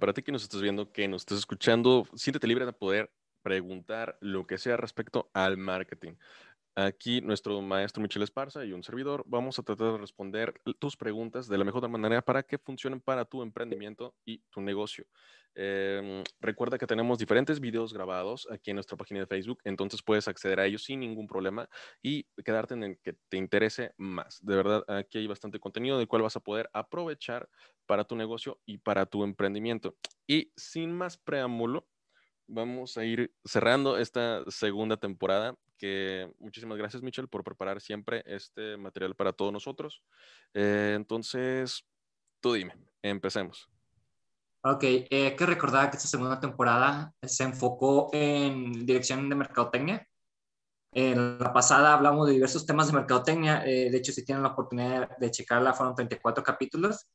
para ti que nos estás viendo, que nos estás escuchando, siéntete libre de poder preguntar lo que sea respecto al marketing. Aquí nuestro maestro Michel Esparza y un servidor vamos a tratar de responder tus preguntas de la mejor manera para que funcionen para tu emprendimiento y tu negocio. Em, recuerda que tenemos diferentes videos grabados aquí en nuestra página de Facebook, entonces puedes acceder a ellos sin ningún problema y quedarte en el que te interese más. De verdad, aquí hay bastante contenido del cual vas a poder aprovechar para tu negocio y para tu emprendimiento. Y sin más preámbulo, vamos a ir cerrando esta segunda temporada muchísimas gracias, Michelle, por preparar siempre este material para todos nosotros. Eh, entonces, tú dime, empecemos. Ok, eh, que recordar que esta segunda temporada se enfocó en dirección de mercadotecnia. En la pasada hablamos de diversos temas de mercadotecnia. Eh, de hecho, si tienen la oportunidad de checarla, fueron 34 capítulos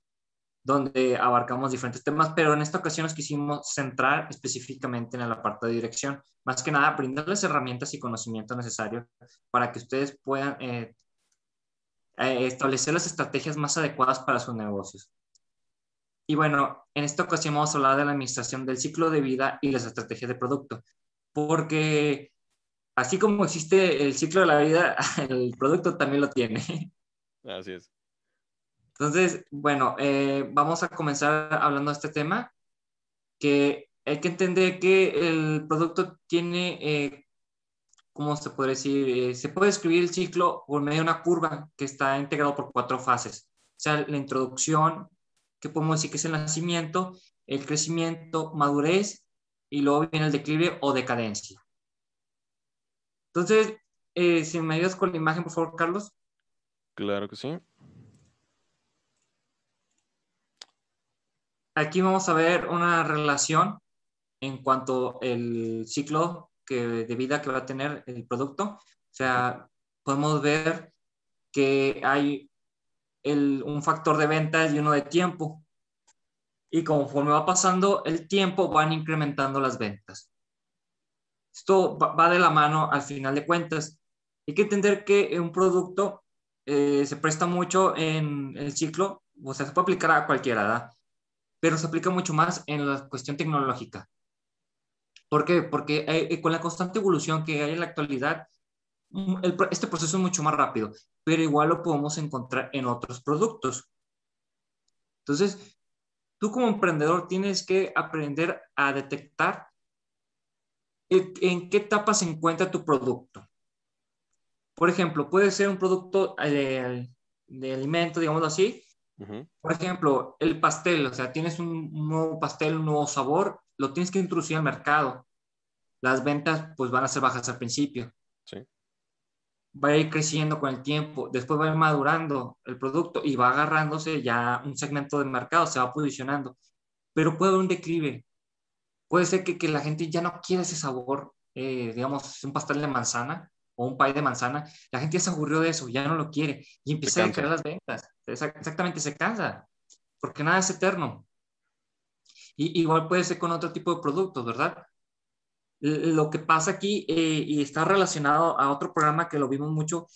donde abarcamos diferentes temas, pero en esta ocasión nos quisimos centrar específicamente en la parte de dirección, más que nada brindarles herramientas y conocimiento necesario para que ustedes puedan eh, eh, establecer las estrategias más adecuadas para sus negocios. Y bueno, en esta ocasión vamos a hablar de la administración del ciclo de vida y las estrategias de producto, porque así como existe el ciclo de la vida, el producto también lo tiene. Así es. Entonces, bueno, eh, vamos a comenzar hablando de este tema, que hay que entender que el producto tiene, eh, ¿cómo se puede decir? Eh, se puede escribir el ciclo por medio de una curva que está integrado por cuatro fases. O sea, la introducción, que podemos decir que es el nacimiento, el crecimiento, madurez, y luego viene el declive o decadencia. Entonces, si me ayudas con la imagen, por favor, Carlos. Claro que sí. Aquí vamos a ver una relación en cuanto al ciclo que, de vida que va a tener el producto. O sea, podemos ver que hay un factor de ventas y uno de tiempo. Y conforme va pasando el tiempo, van incrementando las ventas. Esto va de la mano al final de cuentas. Hay que entender que un producto eh, se presta mucho en el ciclo, o sea, se puede aplicar a cualquiera, ¿verdad? Pero se aplica mucho más en la cuestión tecnológica. ¿Por qué? Porque eh, con la constante evolución que hay en la actualidad, mm, este proceso es mucho más rápido, pero igual lo podemos encontrar en otros productos. Entonces, tú como emprendedor tienes que aprender a detectar en qué etapa se encuentra tu producto. Por ejemplo, puede ser un producto de, de alimento, digámoslo así, por ejemplo, el pastel, o sea, tienes un, nuevo pastel, un nuevo sabor, lo tienes que introducir al mercado. Las ventas pues van a ser bajas al principio. Sí. Va a ir creciendo con el tiempo, después va a ir madurando el producto y va agarrándose ya un segmento de mercado, se va posicionando. Pero puede haber un declive. Puede ser que, que la gente ya no quiere ese sabor, eh, digamos, un pastel de manzana, o un pay de manzana, la gente ya se aburrió de eso, ya no lo quiere y empieza a caer las ventas. Exactamente, se cansa, porque nada es eterno. Y, igual puede ser con otro tipo de productos, ¿verdad? Lo que pasa aquí, eh, y está relacionado a otro programa que lo vimos mucho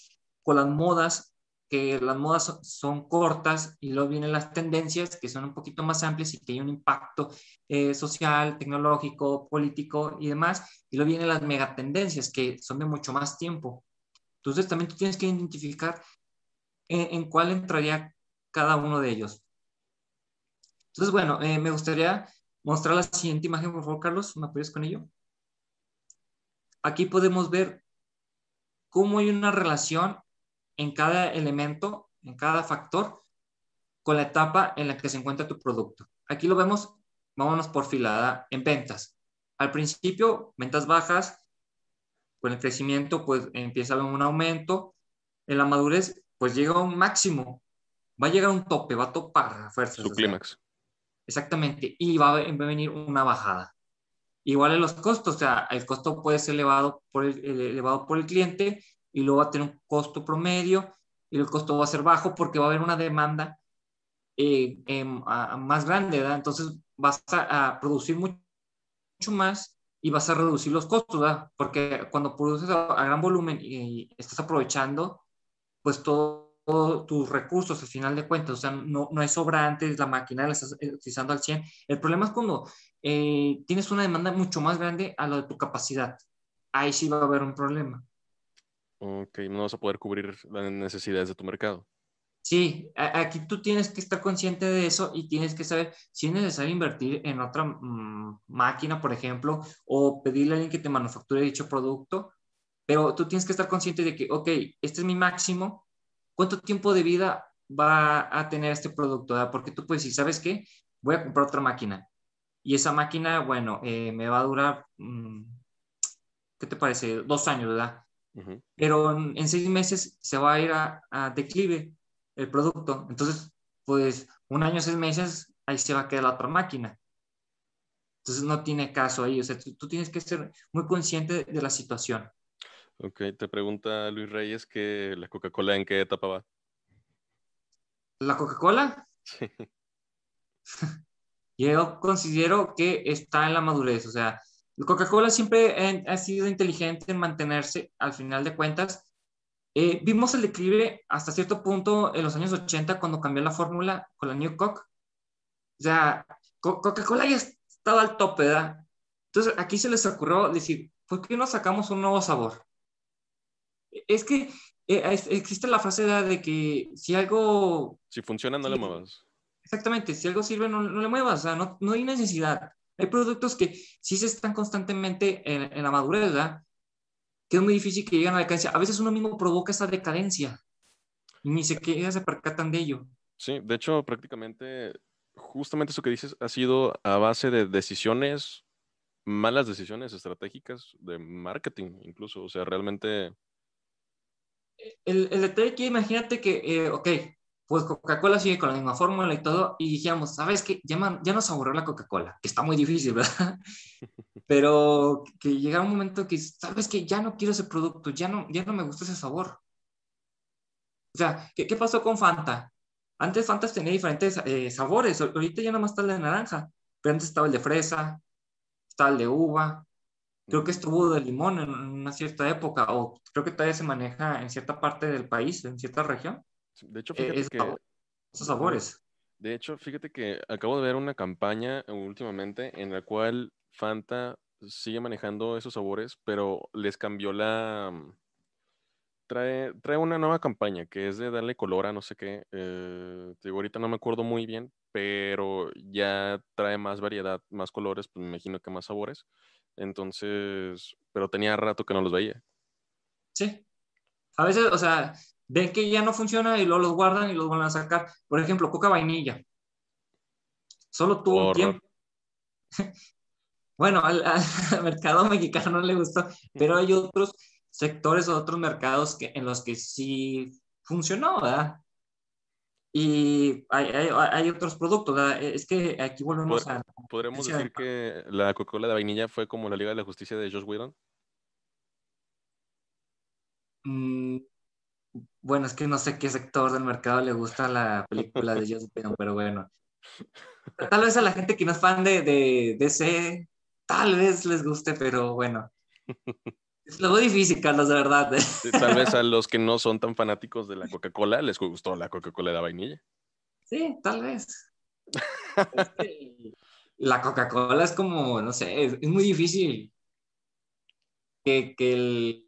con las modas que las modas son, cortas y luego vienen las tendencias que son un poquito más amplias y que hay un impacto eh, social, tecnológico, político y demás. Y luego vienen las megatendencias que son de mucho más tiempo. Entonces también tú tienes que identificar en, cuál entraría cada uno de ellos. Entonces, bueno, eh, me gustaría mostrar la siguiente imagen, por favor, Carlos, ¿me apoyas con ello? Aquí podemos ver cómo hay una relación en cada elemento, en cada factor, con la etapa en la que se encuentra tu producto. Aquí lo vemos, vámonos por filada en ventas. Al principio, ventas bajas, con el crecimiento, pues empieza a haber un aumento. En la madurez, pues llega a un máximo. Va a llegar a un tope, va a topar a fuerza. Su clímax. Exactamente. Y va a venir una bajada. Igual en los costos, o sea, el costo puede ser elevado por el, elevado por el cliente y luego va a tener un costo promedio y el costo va a ser bajo porque va a haber una demanda eh, em, más grande, ¿verdad? Entonces vas a, producir mucho, más y vas a reducir los costos, ¿verdad? Porque cuando produces a, gran volumen y, estás aprovechando, pues todo todos tus recursos al final de cuentas, o sea, no, no hay sobrantes, la máquina la estás utilizando al 100. El problema es cuando eh, tienes una demanda mucho más grande a lo de tu capacidad. Ahí sí va a haber un problema. Ok, no vas a poder cubrir las necesidades de tu mercado. Sí, aquí tú tienes que estar consciente de eso y tienes que saber si es necesario invertir en otra mm, máquina, por ejemplo, o pedirle a alguien que te manufacture dicho producto, pero tú tienes que estar consciente de que, ok, este es mi máximo, ¿cuánto tiempo de vida va a tener este producto? Porque tú puedes decir, ¿sabes qué? Voy a comprar otra máquina y esa máquina, bueno, eh, me va a durar, mm, ¿qué te parece? Dos años, ¿verdad? Pero en, seis meses se va a ir a, declive el producto. Entonces, pues un año, seis meses, ahí se va a quedar la otra máquina. Entonces no tiene caso ahí. O sea, tú, tienes que ser muy consciente de la situación. Ok, te pregunta Luis Reyes que la Coca-Cola en qué etapa va. ¿La Coca-Cola? Sí. Yo considero que está en la madurez. O sea, Coca-Cola siempre ha sido inteligente en mantenerse al final de cuentas. Eh, vimos el declive hasta cierto punto en los años 80 cuando cambió la fórmula con la New Coke. O sea, Coca-Cola ya estaba al tope, ¿verdad? Entonces aquí se les ocurrió decir, ¿por qué no sacamos un nuevo sabor? Es que eh, existe la frase de que si algo... Si funciona, no le muevas. Exactamente, si algo sirve, no, no le muevas, o sea, no, no hay necesidad. Hay productos que sí se están constantemente en, la madurez, ¿verdad? Que es muy difícil que lleguen a la decadencia. A veces uno mismo provoca esa decadencia y ni siquiera se percatan de ello. Sí, de hecho, prácticamente, justamente eso que dices ha sido a base de decisiones, malas decisiones estratégicas de marketing, incluso. O sea, realmente. El, el detalle que imagínate que, eh, ok, pues Coca-Cola sigue con la misma fórmula y todo, y dijimos, ¿sabes qué? Ya, ya nos aburrió la Coca-Cola, que está muy difícil, ¿verdad? Pero que llega un momento que, ¿sabes qué? Ya no quiero ese producto, ya no, ya no me gusta ese sabor. O sea, ¿qué, qué pasó con Fanta? Antes Fanta tenía diferentes eh, sabores, ahorita ya nomás está el de naranja, pero antes estaba el de fresa, estaba el de uva, creo que estuvo de limón en una cierta época, o creo que todavía se maneja en cierta parte del país, en cierta región. De hecho, eh, fíjate que... Esos sabores. De hecho, fíjate que acabo de ver una campaña últimamente en la cual Fanta sigue manejando esos sabores, pero les cambió la... Mm, trae, trae una nueva campaña que es de darle color a no sé qué. Eh, digo, ahorita no me acuerdo muy bien, pero ya trae más variedad, más colores, pues me imagino que más sabores. Entonces, pero tenía rato que no los veía. Sí. A veces, o sea, ven que ya no funciona y luego los guardan y los van a sacar. Por ejemplo, coca vainilla. Solo tuvo un tiempo. bueno, al, mercado mexicano no le gustó, pero hay otros sectores o otros mercados que, en los que sí funcionó, ¿verdad? Y hay, otros productos, ¿verdad? Es que aquí volvemos a... ¿Podremos decir que la Coca-Cola de vainilla fue como la Liga de la Justicia de Josh Whedon? Mm, bueno, es que no sé qué sector del mercado le gusta la película de Joss Whedon, pero bueno. Tal vez a la gente que no es fan de, de, DC, tal vez les guste, pero bueno. Es lo difícil, Carlos, de verdad. tal vez a los que no son tan fanáticos de la Coca-Cola les gustó la Coca-Cola de vainilla. Sí, tal vez. la Coca-Cola es como, no sé, es, muy difícil que, que el,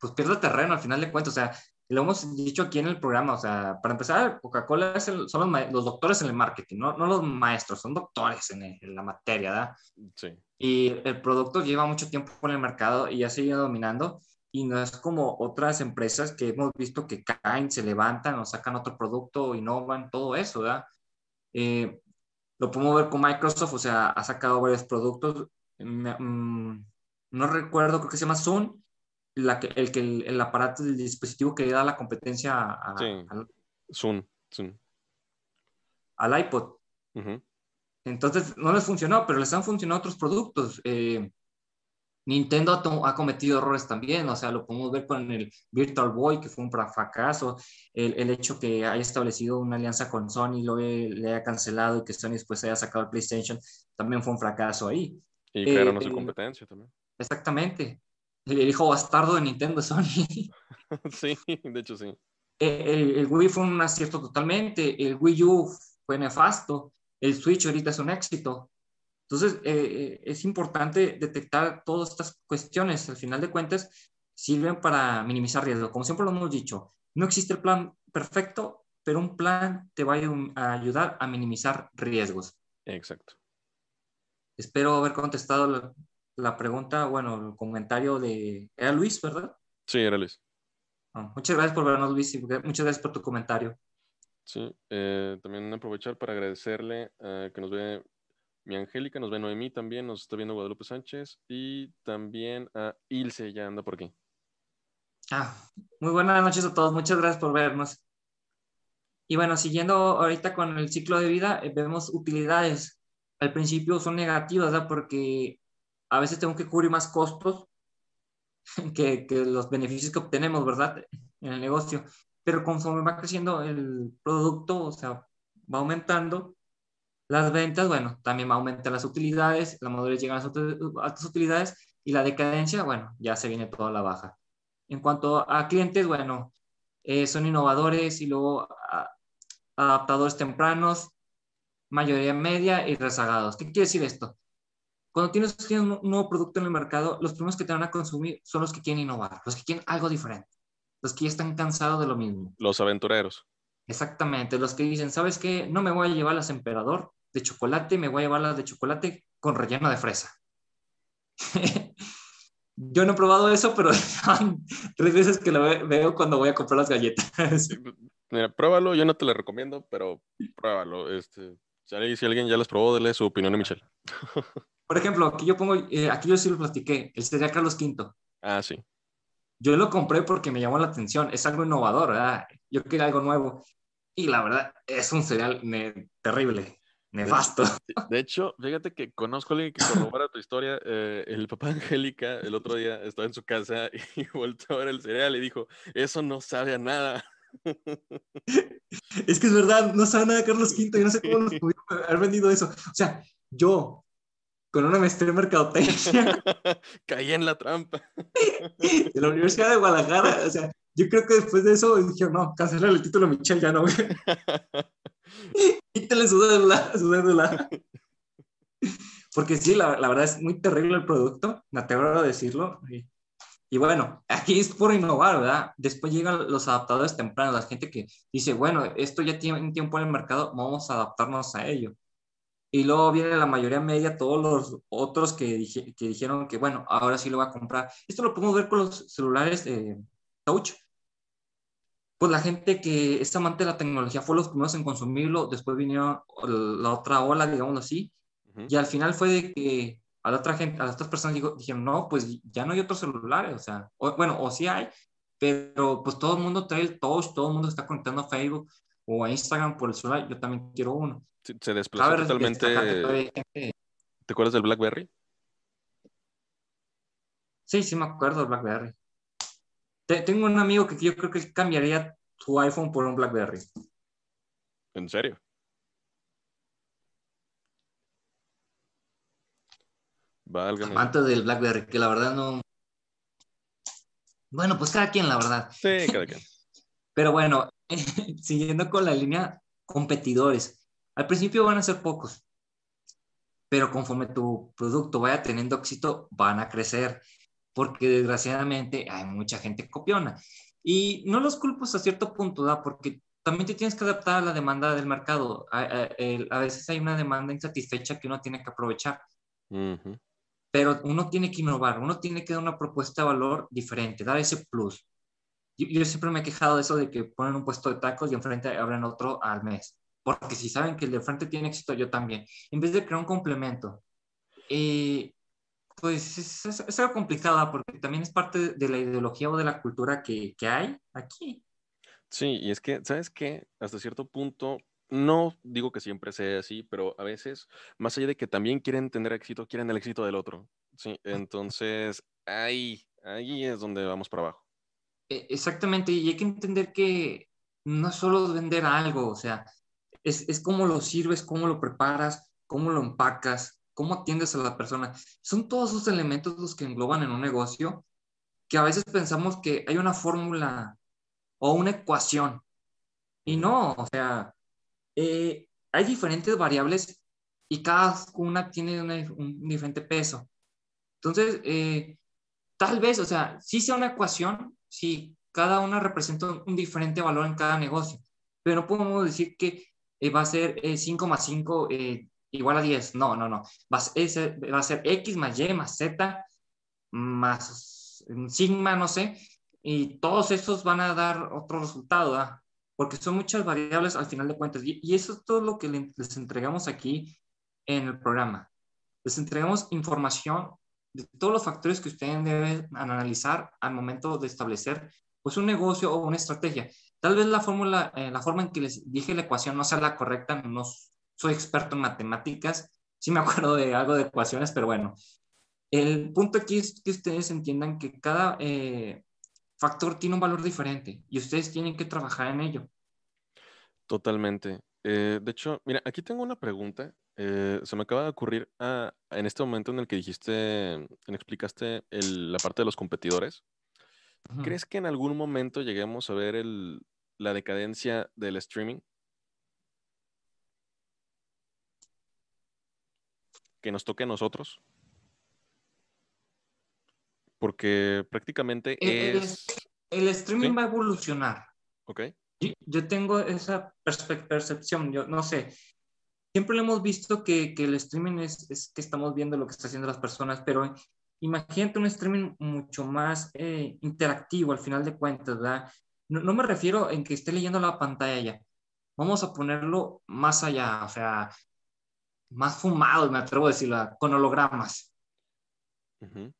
pues pierda terreno al final de cuentas. O sea, lo hemos dicho aquí en el programa, o sea, para empezar, Coca-Cola son los, doctores en el marketing, no, no los maestros, son doctores en, la materia, ¿verdad? Sí. Y el producto lleva mucho tiempo en el mercado y ha seguido dominando y no es como otras empresas que hemos visto que caen, se levantan o sacan otro producto, innovan, todo eso, ¿verdad? Eh, lo podemos ver con Microsoft, o sea, ha sacado varios productos. Mm, no recuerdo, creo que se llama Zoom, la que, el, que el, aparato del dispositivo que le da la competencia a, al, Zoom, al iPod. Entonces no les funcionó, pero les han funcionado otros productos. Eh, Nintendo ha, cometido errores también, o sea, lo podemos ver con el Virtual Boy, que fue un fracaso, el, el hecho que haya establecido una alianza con Sony, lo le haya cancelado y que Sony después haya sacado el PlayStation, también fue un fracaso ahí. Y crearon eh, su competencia también. Exactamente el hijo bastardo de Nintendo Sony. sí, de hecho sí. el, el, Wii fue un acierto totalmente, el Wii U fue nefasto, el Switch ahorita es un éxito. Entonces, eh, es importante detectar todas estas cuestiones. Al final de cuentas, sirven para minimizar riesgo. Como siempre lo hemos dicho, no existe el plan perfecto, pero un plan te va a ayudar a minimizar riesgos. Exacto. Espero haber contestado la, pregunta, bueno, el comentario de... Era Luis, ¿verdad? Sí, era Luis. Ah, muchas gracias por vernos, Luis, y muchas gracias por tu comentario. Sí, eh, también aprovechar para agradecerle eh, que nos ve mi Angélica, nos ve Noemí también, nos está viendo Guadalupe Sánchez y también a Ilse, ya anda por aquí. Ah, muy buenas noches a todos, muchas gracias por vernos. Y bueno, siguiendo ahorita con el ciclo de vida, eh, vemos utilidades. Al principio son negativas, ¿verdad? Porque a veces tengo que cubrir más costos que, que los beneficios que obtenemos, ¿verdad? En el negocio. Pero conforme va creciendo el producto, o sea, va aumentando, las ventas, bueno, también va a aumentar las utilidades, la madurez llega a las altas utilidades y la decadencia, bueno, ya se viene toda la baja. En cuanto a clientes, bueno, eh, son innovadores y luego adaptadores tempranos, mayoría media y rezagados. ¿Qué quiere decir esto? Cuando tienes un nuevo producto en el mercado, los primeros que te van a consumir son los que quieren innovar, los que quieren algo diferente, los que ya están cansados de lo mismo. Los aventureros. Exactamente, los que dicen, ¿sabes qué? No me voy a llevar las emperador de chocolate, me voy a llevar las de chocolate con relleno de fresa. Yo no he probado eso, pero tres veces que lo veo cuando voy a comprar las galletas. Mira, pruébalo, yo no te lo recomiendo, pero pruébalo. Este, si alguien ya las probó, dele su opinión a Michelle. Por ejemplo, aquí yo pongo, eh, aquí yo sí lo platiqué, el cereal Carlos V. Ah, sí. Yo lo compré porque me llamó la atención, es algo innovador, ¿verdad? Yo quería algo nuevo. Y la verdad, es un cereal terrible, nefasto. De, hecho, fíjate que conozco a alguien que corrobora tu historia. Eh, el papá Angélica el otro día estaba en su casa y volteó a ver el cereal y dijo, eso no sabe a nada. Es que es verdad, no sabe nada de Carlos V, y no sé cómo nos pudieron haber vendido eso. O sea, yo, con una maestría en mercadotecnia. Caí en la trampa. de la Universidad de Guadalajara. O sea, yo creo que después de eso dije, no, cancelar el título Michelle, ya no. Quítale su dédula, su dédula. Porque sí, la, la, verdad es muy terrible el producto, me atrevo a decirlo. Y bueno, aquí es por innovar, ¿verdad? Después llegan los adaptadores tempranos, la gente que dice, bueno, esto ya tiene un tiempo en el mercado, vamos a adaptarnos a ello. Y luego viene la mayoría media, todos los otros que, que dijeron que, bueno, ahora sí lo va a comprar. Esto lo podemos ver con los celulares eh, Touch. Pues la gente que es amante de la tecnología fue los primeros en consumirlo, después vinieron la otra ola, digamos así, y al final fue de que a la otra gente, a las otras personas dijeron, no, pues ya no hay otros celulares, o sea, bueno, o sí hay, pero pues todo el mundo trae el touch, todo el mundo está conectando a Facebook o a Instagram por el celular, yo también quiero uno. Se desplazó totalmente. ¿Te acuerdas del BlackBerry? Sí, sí me acuerdo del BlackBerry. tengo un amigo que yo creo que cambiaría su iPhone por un BlackBerry. ¿En serio? Antes del BlackBerry, que la verdad no. Bueno, pues cada quien, la verdad. Sí, cada quien. Pero bueno, siguiendo con la línea competidores. Al principio van a ser pocos, pero conforme tu producto vaya teniendo éxito, van a crecer, porque desgraciadamente hay mucha gente copiona. Y no los culpo a cierto punto, ¿da? porque también te tienes que adaptar a la demanda del mercado. A, veces hay una demanda insatisfecha que uno tiene que aprovechar. Uh pero uno tiene que innovar, uno tiene que dar una propuesta de valor diferente, dar ese plus. Yo, siempre me he quejado de eso de que ponen un puesto de tacos y enfrente abren otro al mes, porque si saben que el de frente tiene éxito, yo también, en vez de crear un complemento. Eh, pues es, es, algo complicado porque también es parte de la ideología o de la cultura que, que hay aquí. Sí, y es que, ¿sabes qué? Hasta cierto punto, no digo que siempre sea así, pero a veces, más allá de que también quieren tener éxito, quieren el éxito del otro. Sí, entonces ahí, ahí es donde vamos para abajo. E, exactamente, y hay que entender que no es solo vender algo, o sea, es, es cómo lo sirves, cómo lo preparas, cómo lo empacas, cómo atiendes a la persona. Son todos esos elementos los que engloban en un negocio que a veces pensamos que hay una fórmula o una ecuación. Y no, o sea, eh, hay diferentes variables y cada una tiene un diferente peso. Entonces, eh, tal vez, o sea, sí sea una ecuación, sí, cada una representa un diferente valor en cada negocio, pero no podemos decir que eh, va a ser 5 más 5 igual a 10. No, no, no. Va a, ser, va a ser X más Y más Z más sigma, no sé, y todos estos van a dar otro resultado, ¿verdad? porque son muchas variables al final de cuentas. Y, eso es todo lo que les entregamos aquí en el programa. Les entregamos información de todos los factores que ustedes deben analizar al momento de establecer pues un negocio o una estrategia. Tal vez la fórmula, eh, la forma en que les dije la ecuación no sea la correcta, no soy experto en matemáticas, sí me acuerdo de algo de ecuaciones, pero bueno, el punto aquí es que ustedes entiendan que cada eh, factor tiene un valor diferente y ustedes tienen que trabajar en ello. Totalmente. Eh, de hecho, mira, aquí tengo una pregunta. Eh, se me acaba de ocurrir ah, en este momento en el que dijiste, en explicaste la parte de los competidores. ¿Crees que en algún momento lleguemos a ver la decadencia del streaming? Que nos toque a nosotros. Porque prácticamente es... El, streaming va a evolucionar. Ok. Yo, tengo esa percepción, yo no sé. Siempre lo hemos visto que, que el streaming es, es, que estamos viendo lo que están haciendo las personas, pero imagínate un streaming mucho más eh, interactivo al final de cuentas, ¿verdad? No, no, me refiero en que esté leyendo la pantalla ya. Vamos a ponerlo más allá, o sea, más fumado, me atrevo a decirlo, con hologramas. Uh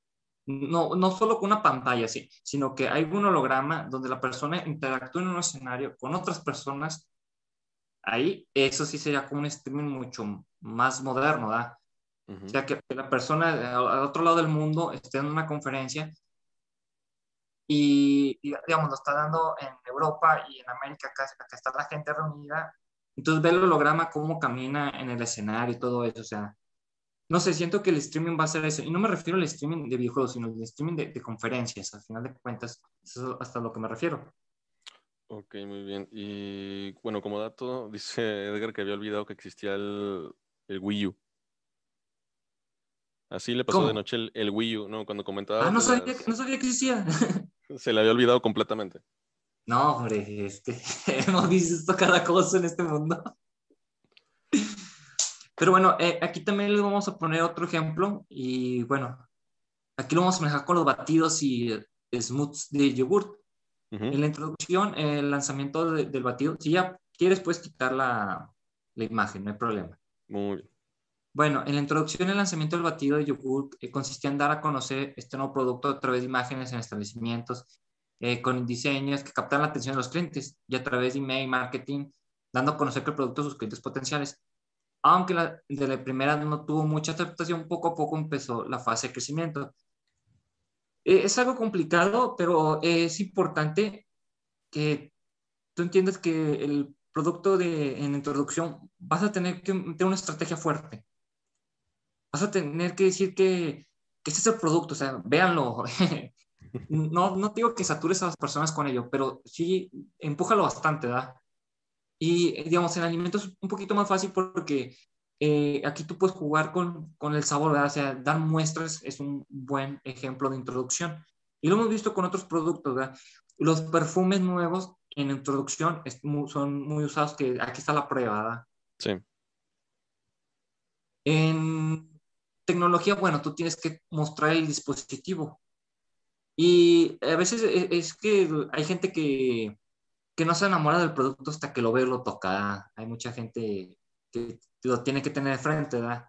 no, no solo con una pantalla, sí, sino que hay un holograma donde la persona interactúa en un escenario con otras personas. Ahí, eso sí sería como un streaming mucho más moderno, ¿verdad? O sea, que, la persona al otro lado del mundo esté en una conferencia y, digamos, lo está dando en Europa y en América, acá, acá está la gente reunida. Entonces ve el holograma cómo camina en el escenario y todo eso, o sea, no sé, siento que el streaming va a ser eso. Y no me refiero al streaming de videojuegos, sino al streaming de, conferencias. Al final de cuentas, eso es hasta lo que me refiero. Ok, muy bien. Y bueno, como dato, dice Edgar que había olvidado que existía el, Wii U. Así le pasó de noche el, Wii U, ¿no? Cuando comentaba. Ah, no sabía, no sabía que existía. Se le había olvidado completamente. No, hombre, este, hemos visto cada cosa en este mundo. Pero bueno, eh, aquí también les vamos a poner otro ejemplo y bueno, aquí lo vamos a manejar con los batidos y smoothies de yogurt. En la introducción, el lanzamiento del batido, si ya quieres puedes quitar la, la, imagen, no hay problema. Muy bien. Bueno, en la introducción, el lanzamiento del batido de yogurt eh, consistía en dar a conocer este nuevo producto a través de imágenes en establecimientos, eh, con diseños que captan la atención de los clientes y a través de email marketing, dando a conocer que el producto a sus clientes potenciales aunque la, de la primera no tuvo mucha aceptación, poco a poco empezó la fase de crecimiento. Eh, es algo complicado, pero es importante que tú entiendas que el producto de, en introducción vas a tener que tener una estrategia fuerte. Vas a tener que decir que, que este es el producto, o sea, véanlo. no, no digo que satures a las personas con ello, pero sí empújalo bastante, ¿verdad? Y, digamos, en alimentos es un poquito más fácil porque eh, aquí tú puedes jugar con, con el sabor, ¿verdad? O sea, dar muestras es un buen ejemplo de introducción. Y lo hemos visto con otros productos, ¿verdad? Los perfumes nuevos en introducción son muy usados, que aquí está la prueba, ¿verdad? Sí. En tecnología, bueno, tú tienes que mostrar el dispositivo. Y a veces e, es que hay gente que que no se enamora del producto hasta que lo ve lo toca. Hay mucha gente que lo tiene que tener de frente, ¿verdad?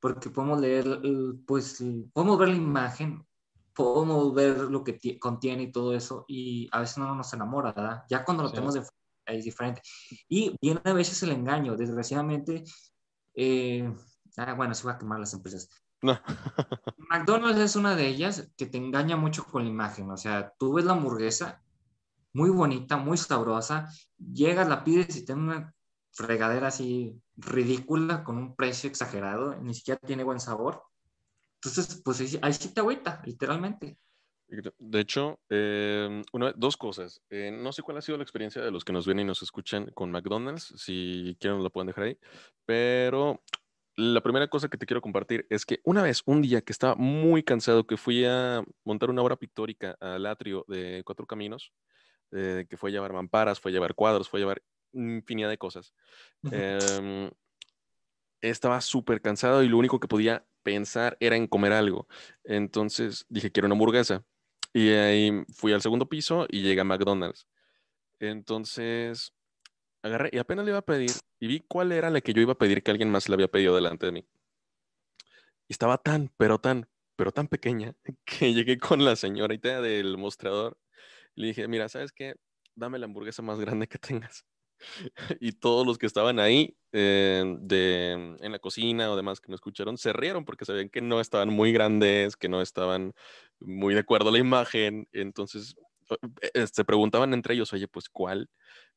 Porque podemos leer, pues, podemos ver la imagen, podemos ver lo que contiene y todo eso, y a veces no nos enamora, ¿verdad? Ya cuando lo tenemos de frente es diferente. Y viene a veces el engaño, desgraciadamente. Eh, ah, bueno, se va a quemar las empresas. No. McDonald's es una de ellas que te engaña mucho con la imagen. O sea, tú ves la hamburguesa muy bonita, muy sabrosa. Llegas, la pides y tiene una fregadera así ridícula con un precio exagerado, ni siquiera tiene buen sabor. Entonces, pues ahí sí te agüita, literalmente. De hecho, em, dos cosas. Eh, no sé cuál ha sido la experiencia de los que nos ven y nos escuchan con McDonald's. Si quieren, lo pueden dejar ahí. Pero la primera cosa que te quiero compartir es que una vez, un día que estaba muy cansado, que fui a montar una obra pictórica al atrio de Cuatro Caminos, eh, que fue a llevar mamparas, fue a llevar cuadros, fue a llevar infinidad de cosas. Em, estaba súper cansado y lo único que podía pensar era en comer algo. Entonces dije, quiero una hamburguesa. Y ahí fui al segundo piso y llegué a McDonald's. Entonces agarré y apenas le iba a pedir y vi cuál era la que yo iba a pedir que alguien más le había pedido delante de mí. Y estaba tan, pero tan, pero tan pequeña que llegué con la señorita del mostrador. Y le dije, mira, ¿sabes qué? Dame la hamburguesa más grande que tengas. y todos los que estaban ahí eh, de, en la cocina o demás que me escucharon se rieron porque sabían que no estaban muy grandes, que no estaban muy de acuerdo a la imagen. Entonces eh, se preguntaban entre ellos, oye, pues cuál.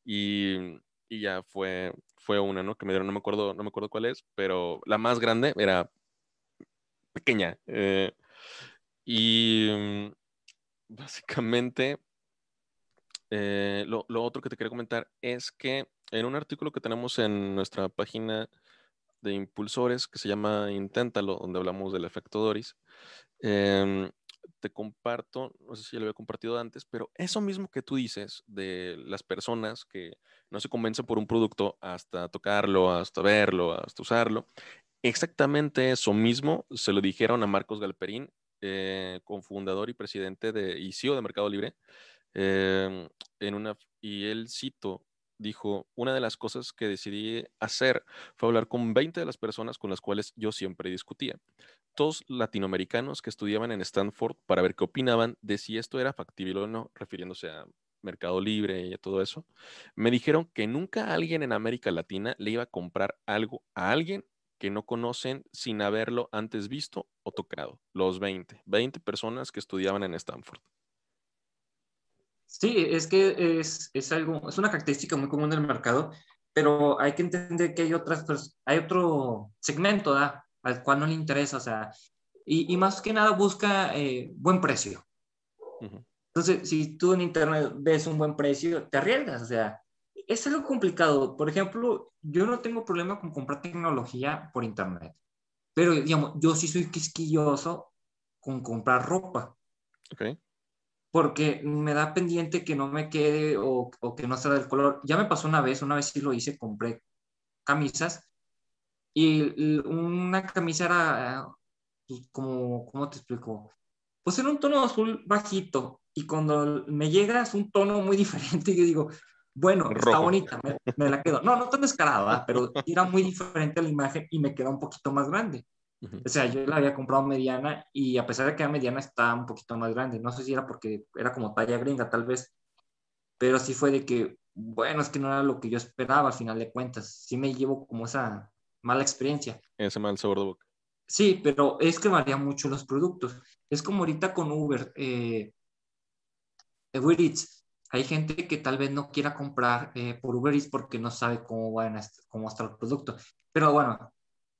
Y, y, ya fue, fue una, ¿no? Que me dieron, no me acuerdo, no me acuerdo cuál es, pero la más grande era pequeña. Eh, y mm, básicamente eh, lo, otro que te quería comentar es que en un artículo que tenemos en nuestra página de impulsores que se llama Inténtalo, donde hablamos del efecto Doris, em, te comparto, no sé si ya lo había compartido antes, pero eso mismo que tú dices de las personas que no se convencen por un producto hasta tocarlo, hasta verlo, hasta usarlo, exactamente eso mismo se lo dijeron a Marcos Galperín, eh, cofundador y presidente de y CEO de Mercado Libre, Em, en una, y él cito, dijo, una de las cosas que decidí hacer fue hablar con 20 de las personas con las cuales yo siempre discutía. Todos latinoamericanos que estudiaban en Stanford para ver qué opinaban de si esto era factible o no, refiriéndose a Mercado Libre y a todo eso, me dijeron que nunca alguien en América Latina le iba a comprar algo a alguien que no conocen sin haberlo antes visto o tocado. Los 20, 20 personas que estudiaban en Stanford. Sí, es que es, es, algo, es una característica muy común del mercado, pero hay que entender que hay otras, hay otro segmento ¿da? Al cual no le interesa, o sea, y, y más que nada busca eh, buen precio. Entonces, si tú en internet ves un buen precio, te arriesgas, o sea, es algo complicado. Por ejemplo, yo no tengo problema con comprar tecnología por internet, pero digamos, yo sí soy quisquilloso con comprar ropa. Okay porque me da pendiente que no me quede o, o, que no sea del color. Ya me pasó una vez, una vez sí lo hice, compré camisas y una camisa era pues, como, ¿cómo te explico? Pues en un tono azul bajito y cuando me llega es un tono muy diferente y yo digo, bueno, está bonita, me, la quedo. No, no tan descarada, pero era muy diferente la imagen y me queda un poquito más grande. O sea, yo la había comprado mediana y a pesar de que era mediana está un poquito más grande. No sé si era porque era como talla gringa tal vez, pero sí fue de que, bueno, es que no era lo que yo esperaba al final de cuentas. Sí me llevo como esa mala experiencia. Ese mal sabor de boca. Sí, pero es que varía mucho los productos. Es como ahorita con Uber, eh, Uber Eats. Hay gente que tal vez no quiera comprar eh, por Uber Eats porque no sabe cómo, van a, cómo está el producto. Pero bueno,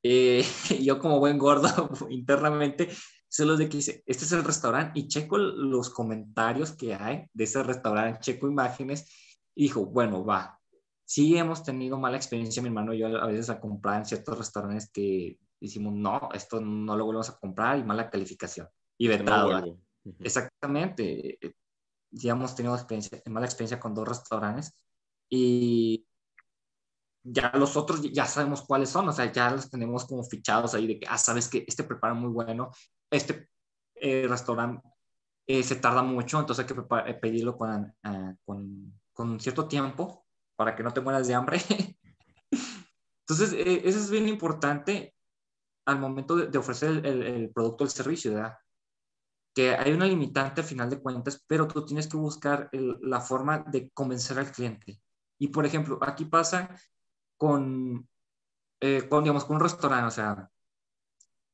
eh, yo como buen gordo internamente, solo de que dice, este es el restaurante y checo los comentarios que hay de ese restaurante, checo imágenes y dijo, bueno, va. Sí hemos tenido mala experiencia, mi hermano y yo a veces a comprar en ciertos restaurantes que decimos, no, esto no lo volvemos a comprar y mala calificación. Y vetado. Exactamente. Ya hemos tenido experiencia, mala experiencia con dos restaurantes y ya los otros ya sabemos cuáles son, o sea, ya los tenemos como fichados ahí de que, ah, sabes que este prepara muy bueno, este eh, restaurante eh, se tarda mucho, entonces hay que eh, pedirlo con, ah, con, con, cierto tiempo para que no te mueras de hambre. entonces, eso es bien importante al momento de, ofrecer el, el, producto o el servicio, ¿verdad? Que hay una limitante al final de cuentas, pero tú tienes que buscar la forma de convencer al cliente. Y por ejemplo, aquí pasa con, eh, con, digamos, con un restaurante, o sea,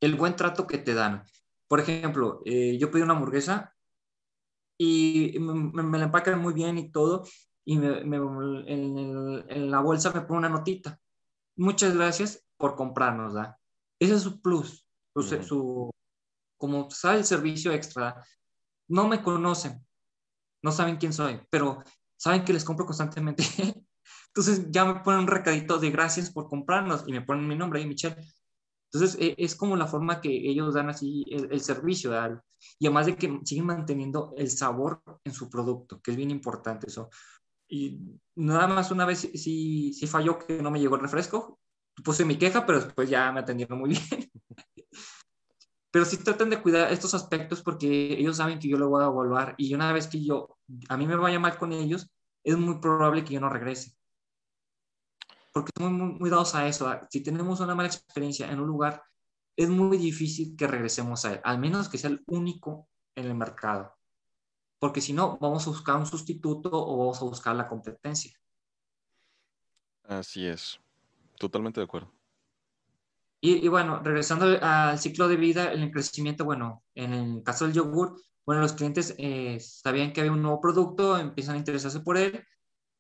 el buen trato que te dan. Por ejemplo, eh, yo pedí una hamburguesa y me, la empacan muy bien y todo, y me, en, la bolsa me pone una notita. Muchas gracias por comprarnos, ¿da? Ese es su plus, su, como sabe el servicio extra, no me conocen, no saben quién soy, pero saben que les compro constantemente. Entonces ya me ponen un recadito de gracias por comprarnos y me ponen mi nombre ahí, Michelle. Entonces e, es como la forma que ellos dan así el, servicio. Y además de que siguen manteniendo el sabor en su producto, que es bien importante eso. Y nada más una vez sí, sí falló que no me llegó el refresco. Puse mi queja, pero después ya me atendieron muy bien. pero sí tratan de cuidar estos aspectos porque ellos saben que yo lo voy a evaluar y una vez que yo, a mí me vaya mal con ellos, es muy probable que yo no regrese. Porque son muy, muy dados a eso. Si tenemos una mala experiencia en un lugar, es muy difícil que regresemos a él, al menos que sea el único en el mercado. Porque si no, vamos a buscar un sustituto o vamos a buscar la competencia. Así es. Totalmente de acuerdo. Y, bueno, regresando al ciclo de vida, el crecimiento, bueno, en el caso del yogur, bueno, los clientes eh, sabían que había un nuevo producto, empiezan a interesarse por él.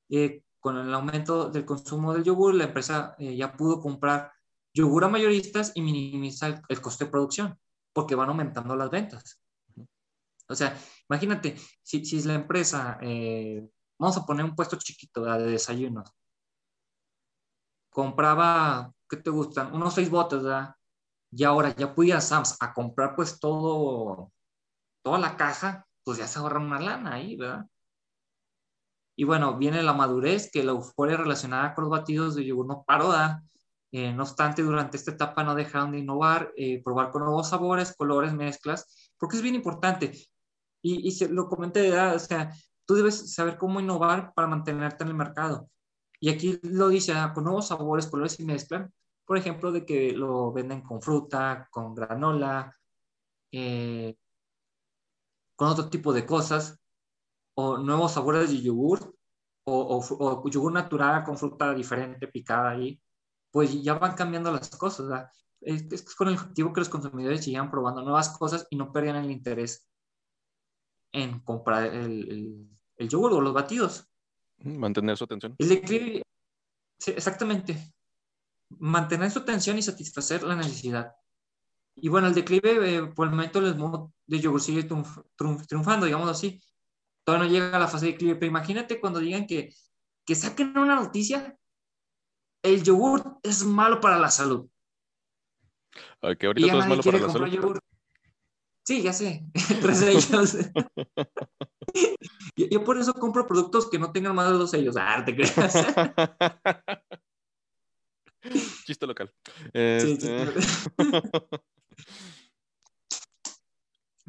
Eh, con el aumento del consumo del yogur, la empresa eh, ya pudo comprar yogur a mayoristas y minimizar el, coste de producción, porque van aumentando las ventas. O sea, imagínate, si, si es la empresa, vamos a poner un puesto chiquito de desayunos, compraba ¿qué te gustan? Unos seis botes, ¿verdad? Y ahora ya pude a Sams a comprar pues todo, toda la caja, pues ya se ahorran una lana ahí, ¿verdad? Y bueno, viene la madurez, que la euforia relacionada con los batidos de yogur no paró, ¿verdad? Eh, no obstante, durante esta etapa no dejaron de innovar, eh, probar con nuevos sabores, colores, mezclas, porque es bien importante. Y, y se, lo comenté, ¿verdad? o sea, tú debes saber cómo innovar para mantenerte en el mercado. Y aquí lo dice, con nuevos sabores, colores y mezclan. Por ejemplo, de que lo venden con fruta, con granola, eh, con otro tipo de cosas, o nuevos sabores de yogur, o, o, yogur natural con fruta diferente picada ahí, pues ya van cambiando las cosas. Es, es, con el objetivo que los consumidores sigan probando nuevas cosas y no pierdan el interés en comprar el, el, el yogur o los batidos. Mantener su atención. El declive, sí, exactamente. Mantener su atención y satisfacer la necesidad. Y bueno, el declive, eh, por el momento, el modo de yogur sigue triunfando, digamos así. Todavía no llega a la fase de declive, pero imagínate cuando digan que, que saquen una noticia, el yogur es malo para la salud. que ahorita todo es malo para la salud. Sí, ya sé, tres ellos. yo, por eso compro productos que no tengan más de dos sellos. Ah, te creas. Chiste local. Este...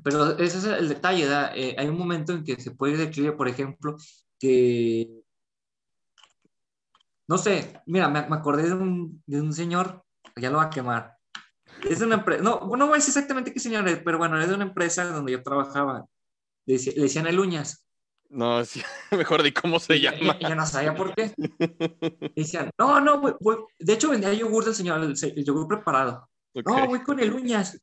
Pero ese es el detalle, eh, hay un momento en que se puede declinar, por ejemplo, que... No sé, mira, me, acordé de un, de un señor, ya lo va a quemar, es una empresa, no, no voy a decir exactamente qué señor es, pero bueno, es de una empresa donde yo trabajaba. Le, decían el uñas. No, sí, mejor di cómo se llama. Yo no sabía por qué. decían, no, no, de hecho vendía yogur del señor, el, yogur preparado. No, voy con el uñas.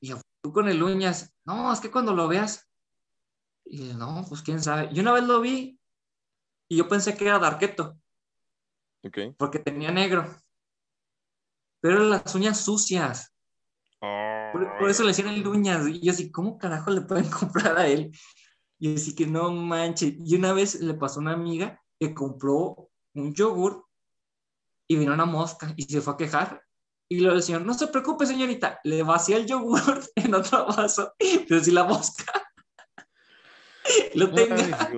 Y yo, tú con el uñas. No, es que cuando lo veas. Y no, pues quién sabe. Y una vez lo vi y yo pensé que era Darketo. Okay. Porque tenía negro pero las uñas sucias. Por, eso le hicieron uñas. Y yo así, ¿cómo carajo le pueden comprar a él? Y así que no manches. Y una vez le pasó a una amiga que compró un yogur y vino una mosca y se fue a quejar. Y le decían, no se preocupe, señorita, le vacía el yogur en otro vaso, pero si la mosca lo tenga.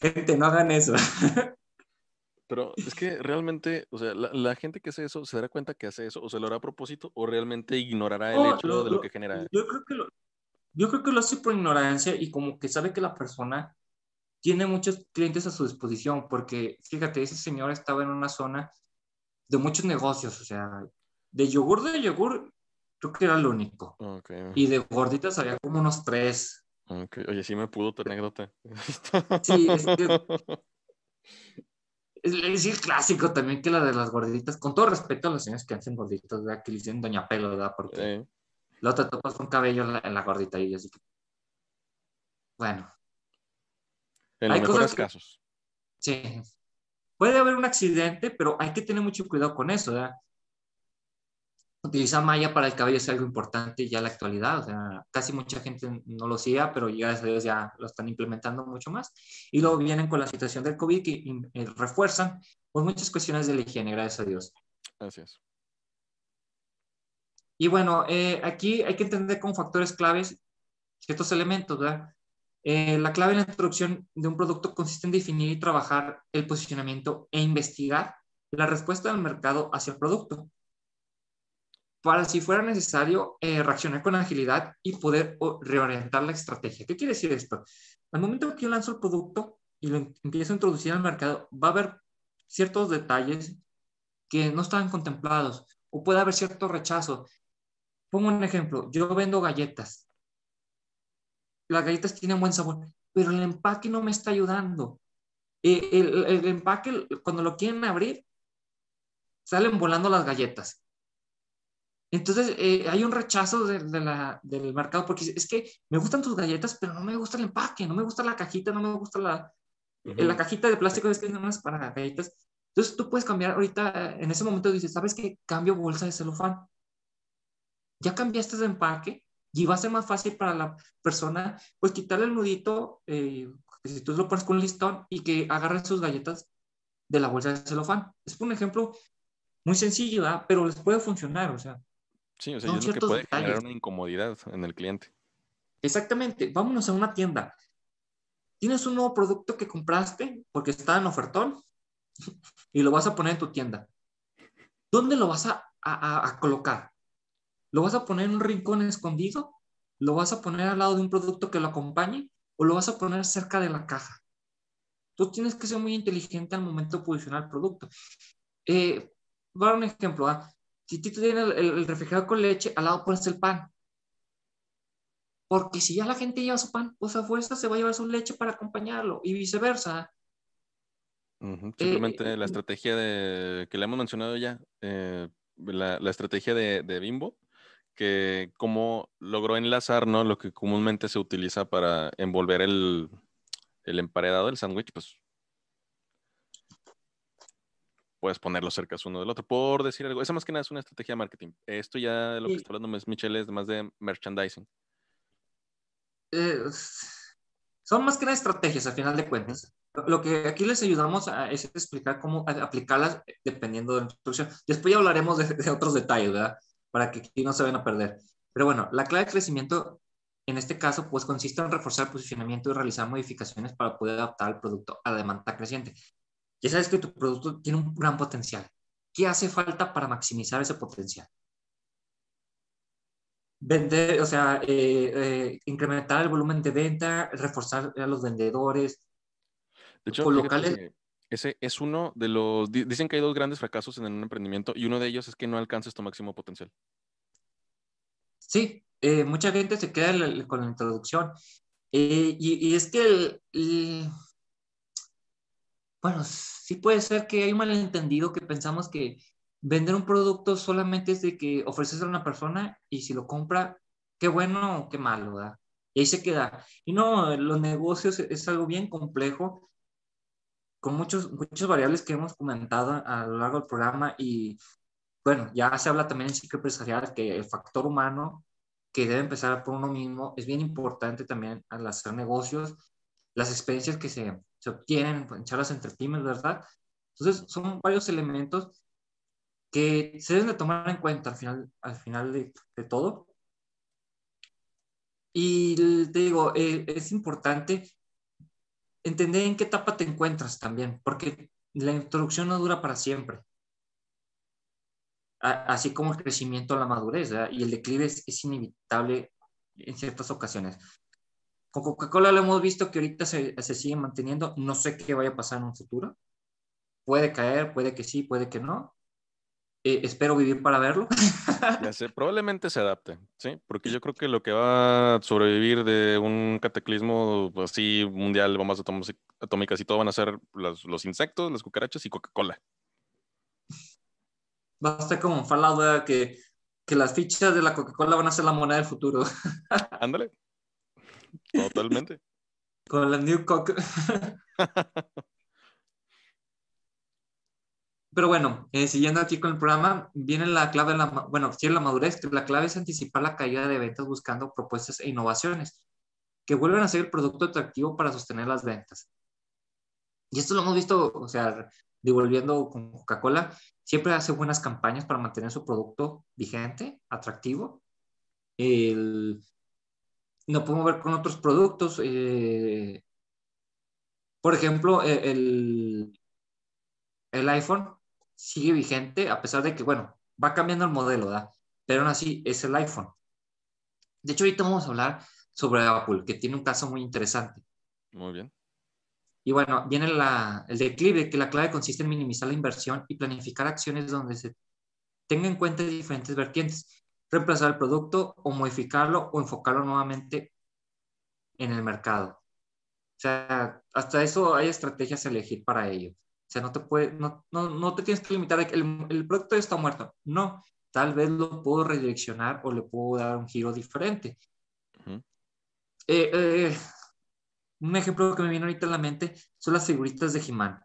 Gente, no hagan eso. Pero es que realmente, o sea, la, gente que hace eso, ¿se dará cuenta que hace eso? ¿O se lo hará a propósito? ¿O realmente ignorará el hecho de lo, que genera? Yo creo que, lo, yo creo que lo hace por ignorancia y como que sabe que la persona tiene muchos clientes a su disposición, porque fíjate, ese señor estaba en una zona de muchos negocios, o sea, de yogur de yogur, creo que era el único. Y de gorditas había como unos tres. Oye, sí me pudo tu anécdota. Sí, es que es, el clásico también que la de las gorditas, con todo respeto a los señores que hacen gorditas, ¿verdad? que le dicen Doña Pelo, ¿verdad? Porque la otra topas un cabello en la, gordita y así que. Bueno. En los mejores casos. Sí. Puede haber un accidente, pero hay que tener mucho cuidado con eso, ¿verdad? Utilizar malla para el cabello es algo importante ya en la actualidad, o sea, casi mucha gente no lo hacía, pero ya a ya lo están implementando mucho más. Y luego vienen con la situación del COVID que eh, refuerzan por muchas cuestiones de la higiene, gracias a Dios. Gracias. Y bueno, eh, aquí hay que entender como factores claves ciertos elementos, ¿verdad? Eh, la clave en la introducción de un producto consiste en definir y trabajar el posicionamiento e investigar la respuesta del mercado hacia el producto para si fuera necesario eh, reaccionar con agilidad y poder reorientar la estrategia. ¿Qué quiere decir esto? Al momento que yo lanzo el producto y lo empiezo a introducir al mercado, va a haber ciertos detalles que no estaban contemplados o puede haber cierto rechazo. Pongo un ejemplo, yo vendo galletas. Las galletas tienen buen sabor, pero el empaque no me está ayudando. Eh, el, el, empaque, cuando lo quieren abrir, salen volando las galletas. Entonces, eh, hay un rechazo de, la, del mercado porque es que me gustan tus galletas, pero no me gusta el empaque, no me gusta la cajita, no me gusta la, la cajita de plástico, es que es nada más para galletas. Entonces, tú puedes cambiar ahorita, en ese momento dices, ¿sabes qué? Cambio bolsa de celofán. Ya cambiaste de empaque y va a ser más fácil para la persona, pues quitarle el nudito, eh, si tú lo pones con un listón y que agarre sus galletas de la bolsa de celofán. Es un ejemplo muy sencillo, ¿verdad? pero les puede funcionar, o sea. Sí, o sea, yo creo que puede generar una incomodidad en el cliente. Exactamente. Vámonos a una tienda. Tienes un nuevo producto que compraste porque está en ofertón y lo vas a poner en tu tienda. ¿Dónde lo vas a, a, colocar? ¿Lo vas a poner en un rincón escondido? ¿Lo vas a poner al lado de un producto que lo acompañe? ¿O lo vas a poner cerca de la caja? Tú tienes que ser muy inteligente al momento de posicionar el producto. Eh, voy a dar un ejemplo. ¿ah? Si tú tienes el, refrigerador con leche, al lado pones el pan. Porque si ya la gente lleva su pan, pues a fuerza se va a llevar su leche para acompañarlo y viceversa. Simplemente eh, la estrategia de, que le hemos mencionado ya, eh, la, estrategia de, Bimbo, que como logró enlazar ¿no? lo que comúnmente se utiliza para envolver el, el emparedado del sándwich, pues puedes ponerlos cerca uno del otro. Por decir algo, esa más que nada es una estrategia de marketing. Esto ya lo que está hablando Michelle es más de merchandising. Eh, son más que nada estrategias, al final de cuentas. Lo que aquí les ayudamos a, es explicar cómo aplicarlas dependiendo de la instrucción. Después ya hablaremos de, otros detalles, ¿verdad? Para que aquí no se vayan a perder. Pero bueno, la clave de crecimiento en este caso, pues consiste en reforzar el posicionamiento y realizar modificaciones para poder adaptar el producto a la demanda creciente ya sabes que tu producto tiene un gran potencial. ¿Qué hace falta para maximizar ese potencial? Vender, o sea, eh, eh, incrementar el volumen de venta, reforzar a los vendedores. De hecho. Ese es uno de los. Dicen que hay dos grandes fracasos en un emprendimiento y uno de ellos es que no alcances tu máximo potencial. Sí, eh, mucha gente se queda con la introducción. y, es que el bueno, sí puede ser que hay un malentendido que pensamos que vender un producto solamente es de que ofreces a una persona y si lo compra, qué bueno o qué malo, ¿verdad? Y ahí se queda. Y no, los negocios es algo bien complejo, con muchos, muchas variables que hemos comentado a lo largo del programa y bueno, ya se habla también en ciclo empresarial que el factor humano que debe empezar por uno mismo es bien importante también al hacer negocios, las experiencias que se se obtienen en charlas entre pymes, ¿verdad? Entonces, son varios elementos que se deben de tomar en cuenta al final, al final de, todo. Y te digo, eh, es importante entender en qué etapa te encuentras también, porque la introducción no dura para siempre. así como el crecimiento la madurez, y el declive es inevitable en ciertas ocasiones. Con Coca-Cola lo hemos visto que ahorita se, se, sigue manteniendo. No sé qué vaya a pasar en un futuro. Puede caer, puede que sí, puede que no. Eh, espero vivir para verlo. ya sé, probablemente se adapte, ¿sí? Porque yo creo que lo que va a sobrevivir de un cataclismo así mundial, bombas atómicas y todo, van a ser los, los insectos, las cucarachas y Coca-Cola. Va a ser como Fallout, que, que las fichas de la Coca-Cola van a ser la moneda del futuro. Ándale. Totalmente. Con la New Coke. pero bueno, eh, siguiendo aquí con el programa, viene la clave, la, bueno, sí, la madurez, que la clave es anticipar la caída de ventas buscando propuestas e innovaciones que vuelven a ser el producto atractivo para sostener las ventas. Y esto lo hemos visto, o sea, devolviendo con Coca-Cola, siempre hace buenas campañas para mantener su producto vigente, atractivo. El, no podemos ver con otros productos. Eh, por ejemplo, e, el, el iPhone sigue vigente a pesar de que, bueno, va cambiando el modelo, ¿verdad? Pero aún así es el iPhone. De hecho, ahorita vamos a hablar sobre Apple, que tiene un caso muy interesante. Muy bien. Y bueno, viene la, el declive, que la clave consiste en minimizar la inversión y planificar acciones donde se tenga en cuenta diferentes vertientes, reemplazar el producto o modificarlo o enfocarlo nuevamente en el mercado. O sea, hasta eso hay estrategias a elegir para ello. O sea, no te, puede, no, no, no te tienes que limitar a que el, el producto está muerto. No, tal vez lo puedo redireccionar o le puedo dar un giro diferente. Eh, eh, un ejemplo que me viene ahorita a la mente son las figuritas de He-Man.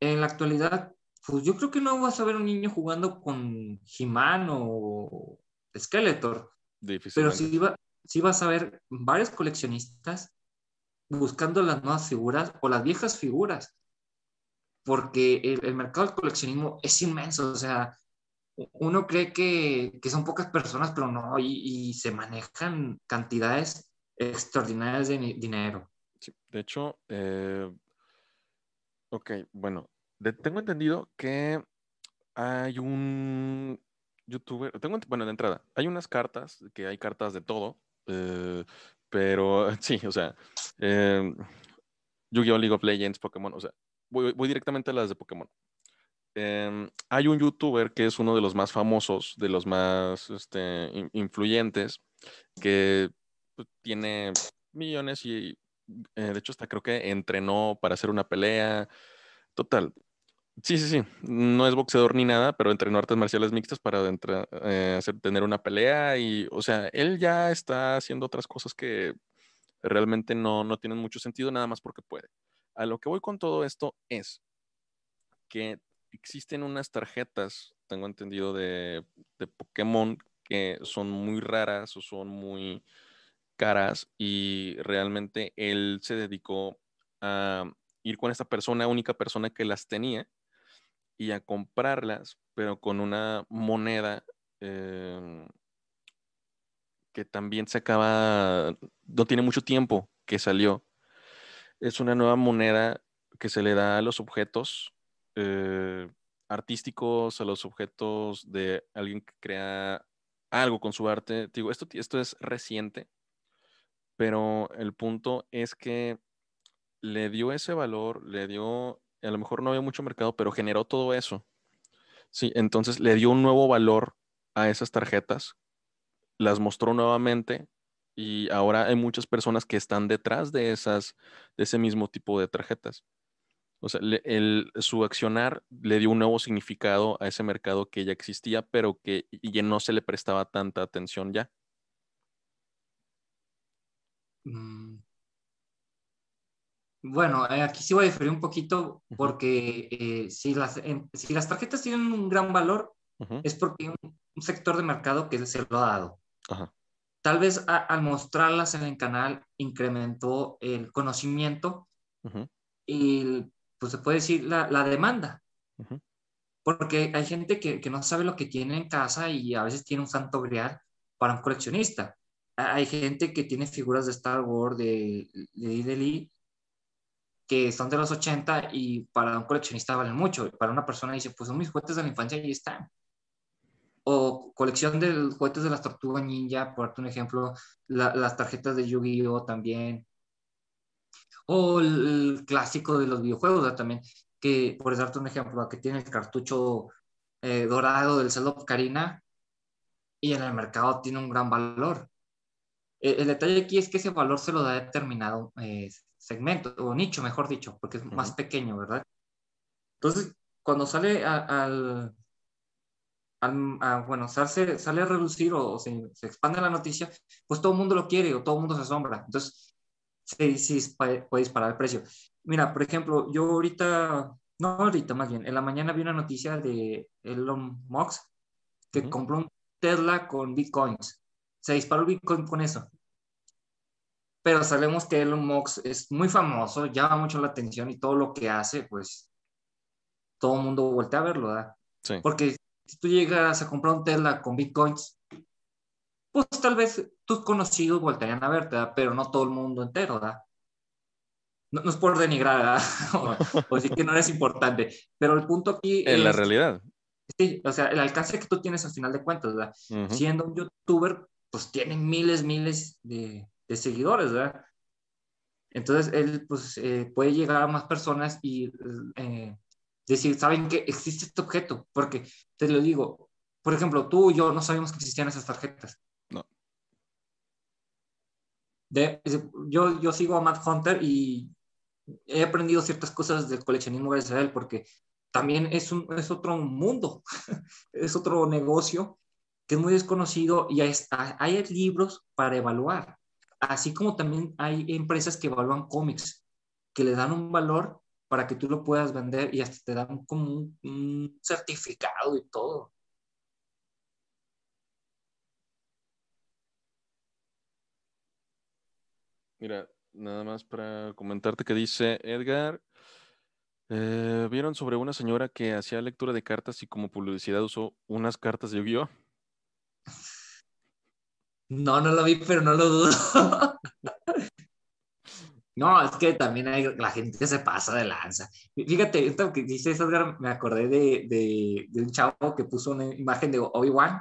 En la actualidad, pues yo creo que no vas a ver un niño jugando con He-Man o Skeletor. Pero sí, va, sí vas a ver varios coleccionistas buscando las nuevas figuras o las viejas figuras porque el, mercado del coleccionismo es inmenso, o sea, uno cree que, que son pocas personas, pero no, y, se manejan cantidades extraordinarias de dinero. de hecho, eh, ok, bueno, tengo entendido que hay un youtuber, tengo, bueno, de entrada, hay unas cartas, que hay cartas de todo, eh, pero sí, o sea, eh, Yu-Gi-Oh! League of Legends, Pokémon, o sea, voy, directamente a las de Pokémon. Em, hay un youtuber que es uno de los más famosos, de los más este, influyentes, que pues, tiene millones y eh, de hecho hasta creo que entrenó para hacer una pelea. Total. Sí, sí, sí. No es boxeador ni nada, pero entrenó artes marciales mixtas para eh, hacer, tener una pelea y, o sea, él ya está haciendo otras cosas que realmente no, no tienen mucho sentido nada más porque puede. A lo que voy con todo esto es que existen unas tarjetas, tengo entendido, de, Pokémon que son muy raras o son muy caras y realmente él se dedicó a ir con esta persona, única persona que las tenía y a comprarlas, pero con una moneda em, que también se acaba, no tiene mucho tiempo que salió es una nueva moneda que se le da a los objetos eh, artísticos, a los objetos de alguien que crea algo con su arte. Digo, esto, esto es reciente, pero el punto es que le dio ese valor, le dio, a lo mejor no había mucho mercado, pero generó todo eso. Sí, entonces le dio un nuevo valor a esas tarjetas, las mostró nuevamente y ahora hay muchas personas que están detrás de esas, de ese mismo tipo de tarjetas. O sea, su accionar le dio un nuevo significado a ese mercado que ya existía, pero que ya no se le prestaba tanta atención ya. Mm. Bueno, eh, aquí sí voy a diferir un poquito porque eh, si, las, si las tarjetas tienen un gran valor, es porque hay un, un, sector de mercado que se lo ha dado. Tal vez al mostrarlas en el canal incrementó el conocimiento y pues se puede decir la, demanda. Porque hay gente que, no sabe lo que tiene en casa y a veces tiene un santo grial para un coleccionista. Hay gente que tiene figuras de Star Wars, de, de que son de los 80 y para un coleccionista valen mucho. Para una persona dice, pues son mis juguetes de la infancia y están o colección de juguetes de las tortugas ninja, por un ejemplo, las tarjetas de Yu-Gi-Oh también, o el, clásico de los videojuegos también, que por darte un ejemplo, que tiene el cartucho eh, dorado del Zelda Karina y en el mercado tiene un gran valor. E, el, detalle aquí es que ese valor se lo da determinado eh, segmento o nicho, mejor dicho, porque es más pequeño, ¿verdad? Entonces, cuando sale al, bueno, sale, sale a reducir o, se, expande la noticia, pues todo el mundo lo quiere o todo el mundo se asombra. Entonces, sí, sí puede disparar el precio. Mira, por ejemplo, yo ahorita no ahorita más bien, en la mañana vi una noticia de Elon Musk que compró un Tesla con bitcoins. Se disparó el bitcoin con eso. Pero sabemos que Elon Musk es muy famoso, llama mucho la atención y todo lo que hace, pues todo el mundo voltea a verlo, ¿verdad? Sí. Porque si tú llegas a comprar un Tesla con bitcoins, pues tal vez tus conocidos voltearían a verte, ¿verdad? pero no todo el mundo entero, ¿verdad? No, es por denigrar, o, decir que no eres importante, pero el punto aquí en la realidad. Sí, o sea, el alcance que tú tienes al final de cuentas, ¿verdad? Siendo un youtuber, pues tiene miles, miles de, de seguidores, ¿verdad? Entonces, él pues eh, puede llegar a más personas y eh, decir, ¿saben que existe este objeto? Porque te lo digo, por ejemplo, tú y yo no sabíamos que existían esas tarjetas. No. De, yo, yo sigo a Matt Hunter y he aprendido ciertas cosas del coleccionismo gracias a él, porque también es, un, es otro mundo, es otro negocio que es muy desconocido y hay, hay libros para evaluar, así como también hay empresas que evalúan cómics, que le dan un valor para que tú lo puedas vender y hasta te dan como un, certificado y todo. Mira, nada más para comentarte que dice Edgar, eh, ¿vieron sobre una señora que hacía lectura de cartas y como publicidad usó unas cartas de Yu-Gi-Oh? No, no lo vi, pero no lo dudo. no, es que también hay, la gente se pasa de lanza. Fíjate, esto que dice Edgar, me acordé de, de, de, un chavo que puso una imagen de Obi-Wan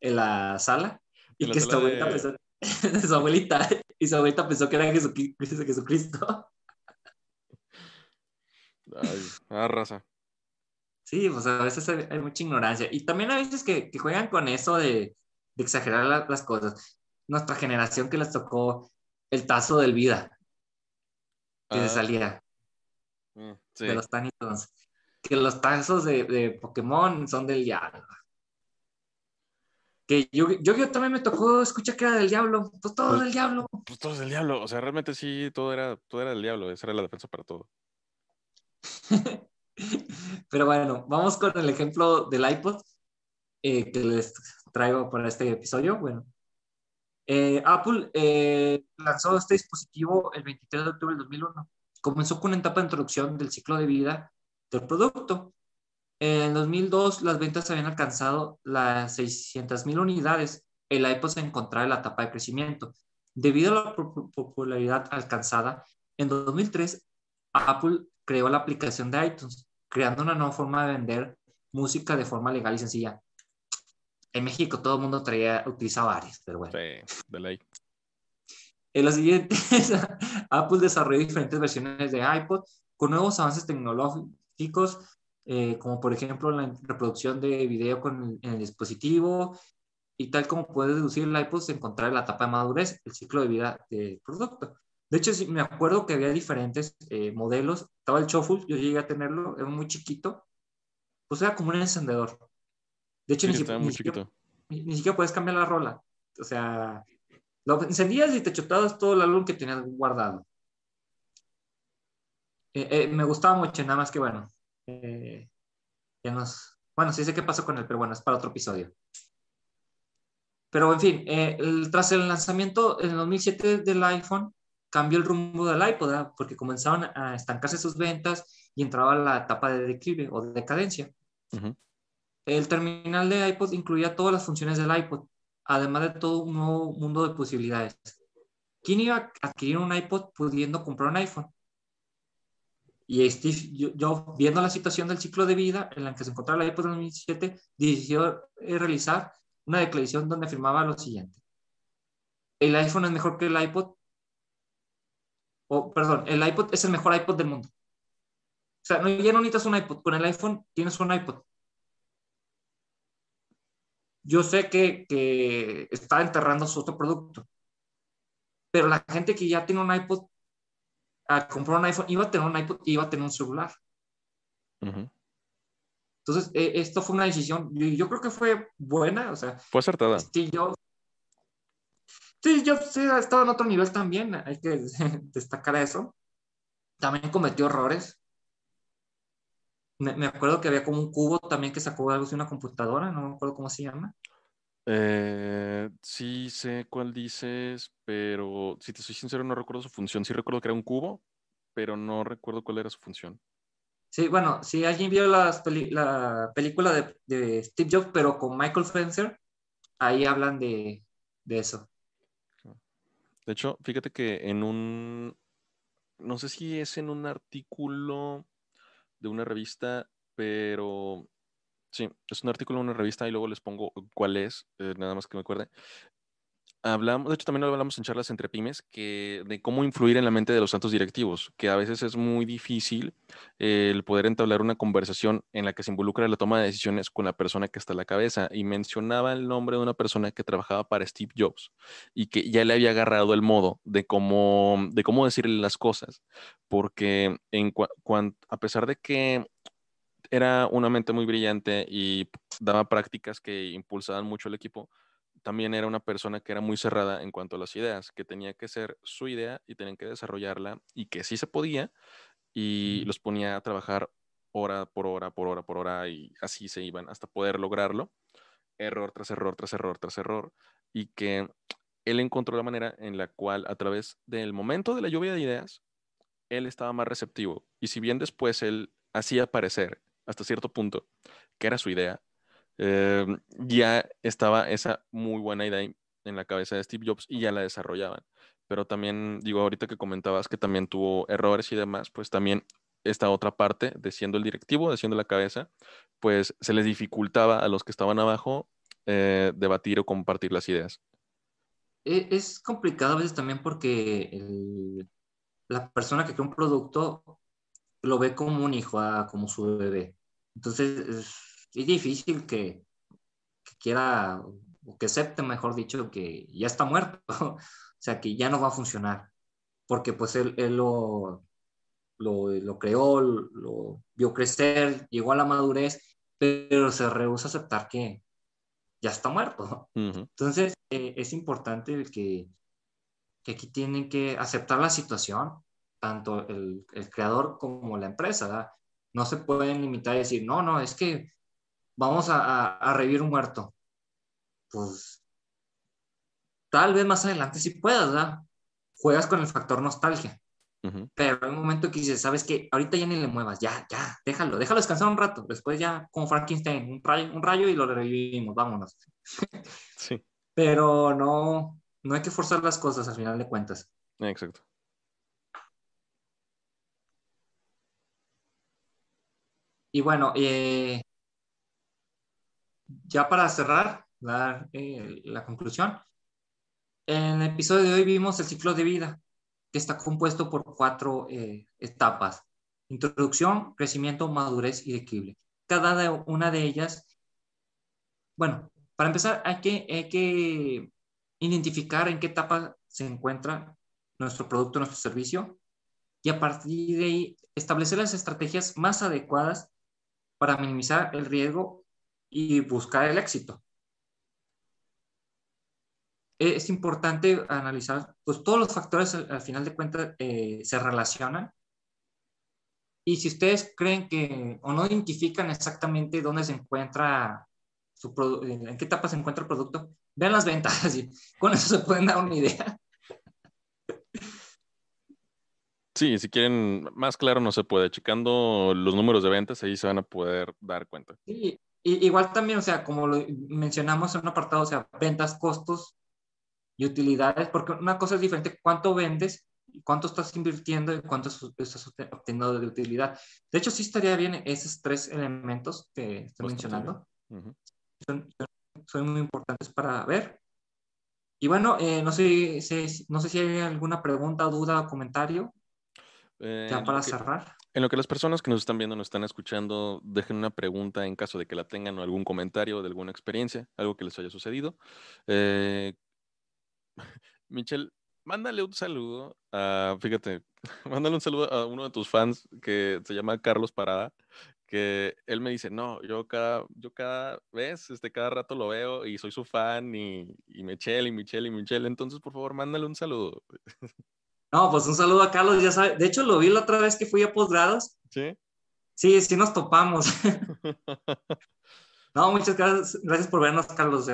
en la sala y que su abuelita, pensó, su abuelita, y su abuelita pensó que era Jesucristo. Ay, ah, raza. Sí, pues a veces hay, mucha ignorancia. Y también a veces que, que juegan con eso de, de exagerar las cosas. Nuestra generación que les tocó el tazo del vida, que se ah. salía mm, de los tanitos. Que los tazos de, de, Pokémon son del diablo. Que yo, yo, yo, también me tocó escuchar que era del diablo. Pues todo pues, del diablo. Pues todo del diablo. O sea, realmente sí, todo era, todo era del diablo. Esa era la defensa para todo. Pero bueno, vamos con el ejemplo del iPod eh, que les traigo para este episodio. Bueno, eh, Apple eh, lanzó este dispositivo el 23 de octubre del 2001. Comenzó con una etapa de introducción del ciclo de vida del producto. En 2002 las ventas habían alcanzado las 600.000 unidades. El iPod se encontraba en la etapa de crecimiento. Debido a la popularidad alcanzada, en 2003 Apple creó la aplicación de iTunes, creando una nueva forma de vender música de forma legal y sencilla en México todo el mundo traía, utilizaba varias, pero bueno. Sí, de ley. En los siguientes, Apple desarrolló diferentes versiones de iPod con nuevos avances tecnológicos, eh, como por ejemplo la reproducción de video con el, dispositivo, y tal como puede deducir el iPod, se encontrar la etapa de madurez, el ciclo de vida del producto. De hecho, sí, me acuerdo que había diferentes eh, modelos. Estaba el Shuffle, yo llegué a tenerlo, era muy chiquito. Pues era como un encendedor. De hecho, ni, siquiera, puedes cambiar la rola. O sea, lo encendías y te chutabas todo el álbum que tenías guardado. Eh, eh, me gustaba mucho, nada más que bueno. Eh, ya nos, bueno, sí sé qué pasó con él, pero bueno, es para otro episodio. Pero en fin, tras el lanzamiento en 2007 del iPhone, cambió el rumbo del iPod, porque comenzaban a estancarse sus ventas y entraba la etapa de declive o de decadencia. El terminal de iPod incluía todas las funciones del iPod, además de todo un nuevo mundo de posibilidades. ¿Quién iba a adquirir un iPod pudiendo comprar un iPhone? Y yo, viendo la situación del ciclo de vida en la que se encontraba el iPod en 2007, decidió eh, realizar una declaración donde afirmaba lo siguiente. El iPhone es mejor que el iPod. O, perdón, el iPod es el mejor iPod del mundo. O sea, no, ya no necesitas un iPod. Con el iPhone tienes un iPod yo sé que, que está enterrando su otro producto, pero la gente que ya tiene un iPod, a comprar un iPhone, iba a tener un iPod y iba a tener un celular. Entonces, eh, esto fue una decisión, yo, creo que fue buena, o sea. Fue acertada. Sí, yo. Sí, yo sí, estaba en otro nivel también, hay que destacar eso. También cometió errores. Me, acuerdo que había como un cubo también que sacó algo de una computadora, no me acuerdo cómo se llama. Eh, sí sé cuál dices, pero si te soy sincero no recuerdo su función. Sí recuerdo que era un cubo, pero no recuerdo cuál era su función. Sí, bueno, si alguien vio la película de, Steve Jobs, pero con Michael Fencer, ahí hablan de, de eso. De hecho, fíjate que en un, no sé si es en un artículo de una revista, pero sí, es un artículo de una revista y luego les pongo cuál es, eh, nada más que me acuerde. Hablamos, de hecho también lo hablamos en charlas entre pymes, que de cómo influir en la mente de los santos directivos, que a veces es muy difícil eh, el poder entablar una conversación en la que se involucra la toma de decisiones con la persona que está a la cabeza. Y mencionaba el nombre de una persona que trabajaba para Steve Jobs y que ya le había agarrado el modo de cómo, de cómo decirle las cosas, porque a pesar de que era una mente muy brillante y daba prácticas que impulsaban mucho el equipo, también era una persona que era muy cerrada en cuanto a las ideas, que tenía que ser su idea y tenían que desarrollarla y que sí se podía y los ponía a trabajar hora por hora, por hora, por hora y así se iban hasta poder lograrlo, error tras error, tras error, tras error y que él encontró la manera en la cual a través del momento de la lluvia de ideas, él estaba más receptivo y si bien después él hacía parecer hasta cierto punto que era su idea, Em, ya estaba esa muy buena idea en la cabeza de Steve Jobs y ya la desarrollaban. Pero también, digo, ahorita que comentabas que también tuvo errores y demás, pues también esta otra parte de siendo el directivo, de siendo la cabeza, pues se les dificultaba a los que estaban abajo eh, debatir o compartir las ideas. E, es complicado a veces también porque la persona que crea un producto lo ve como un hijo, ah, como su bebé. Entonces, es difícil que, quiera o que acepte, mejor dicho, que ya está muerto, o sea, que ya no va a funcionar, porque pues él, lo, lo, creó, lo vio crecer, llegó a la madurez, pero se rehúsa a aceptar que ya está muerto. Entonces, eh, es importante que, que aquí tienen que aceptar la situación, tanto el, el creador como la empresa, No se pueden limitar a decir, no, no, es que vamos a, revivir un muerto. Pues tal vez más adelante sí puedas, ¿verdad? Juegas con el factor nostalgia. Pero hay un momento que dices, ¿sabes qué? Ahorita ya ni le muevas, ya, ya, déjalo, déjalo descansar un rato. Después ya, como Frankenstein, un rayo, un rayo y lo revivimos, vámonos. Sí. Pero no, no hay que forzar las cosas al final de cuentas. Exacto. Y bueno, eh, ya para cerrar, dar eh, la conclusión, en el episodio de hoy vimos el ciclo de vida, que está compuesto por cuatro eh, etapas. Introducción, crecimiento, madurez y equilibrio. Cada una de ellas, bueno, para empezar hay que, hay que identificar en qué etapa se encuentra nuestro producto, nuestro servicio, y a partir de ahí establecer las estrategias más adecuadas para minimizar el riesgo y buscar el éxito. Es importante analizar, pues todos los factores al, final de cuentas eh, se relacionan. Y si ustedes creen que o no identifican exactamente dónde se encuentra su en qué etapa se encuentra el producto, vean las ventas y con eso se pueden dar una idea. Sí, si quieren más claro no se puede. Checando los números de ventas, ahí se van a poder dar cuenta. Sí, igual también, o sea, como lo mencionamos en un apartado, o sea, ventas, costos y utilidades, porque una cosa es diferente, cuánto vendes, cuánto estás invirtiendo y cuánto estás obteniendo de utilidad. De hecho, sí estaría bien esos tres elementos que estoy mencionando. son, son, muy importantes para ver. Y bueno, eh, no, sé, no sé si hay alguna pregunta, duda o comentario. Eh, ya para cerrar. En lo que las personas que nos están viendo, nos están escuchando, dejen una pregunta en caso de que la tengan o algún comentario de alguna experiencia, algo que les haya sucedido. Eh, Michelle, mándale un saludo a, fíjate, mándale un saludo a uno de tus fans que se llama Carlos Parada, que él me dice, no, yo cada, yo cada vez, este, cada rato lo veo y soy su fan y, y Michelle y Michelle y Michelle, entonces por favor mándale un saludo. No, pues un saludo a Carlos, ya sabe. De hecho, lo vi la otra vez que fui a posgrados. Sí. Sí, sí nos topamos. no, muchas gracias, gracias por vernos, Carlos,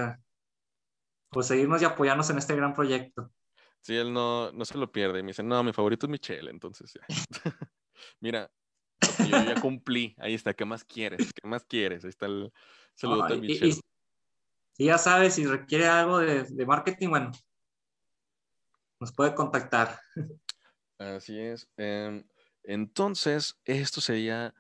por seguirnos y apoyarnos en este gran proyecto. Sí, él no, no se lo pierde. Me dice, no, mi favorito es Michelle, entonces ya. Mira, yo ya cumplí. Ahí está, ¿qué más quieres? ¿Qué más quieres? Ahí está el saludo de Michelle. Y, ya sabes, si requiere algo de, de marketing, bueno, nos puede contactar. Así es. Em, entonces, esto sería,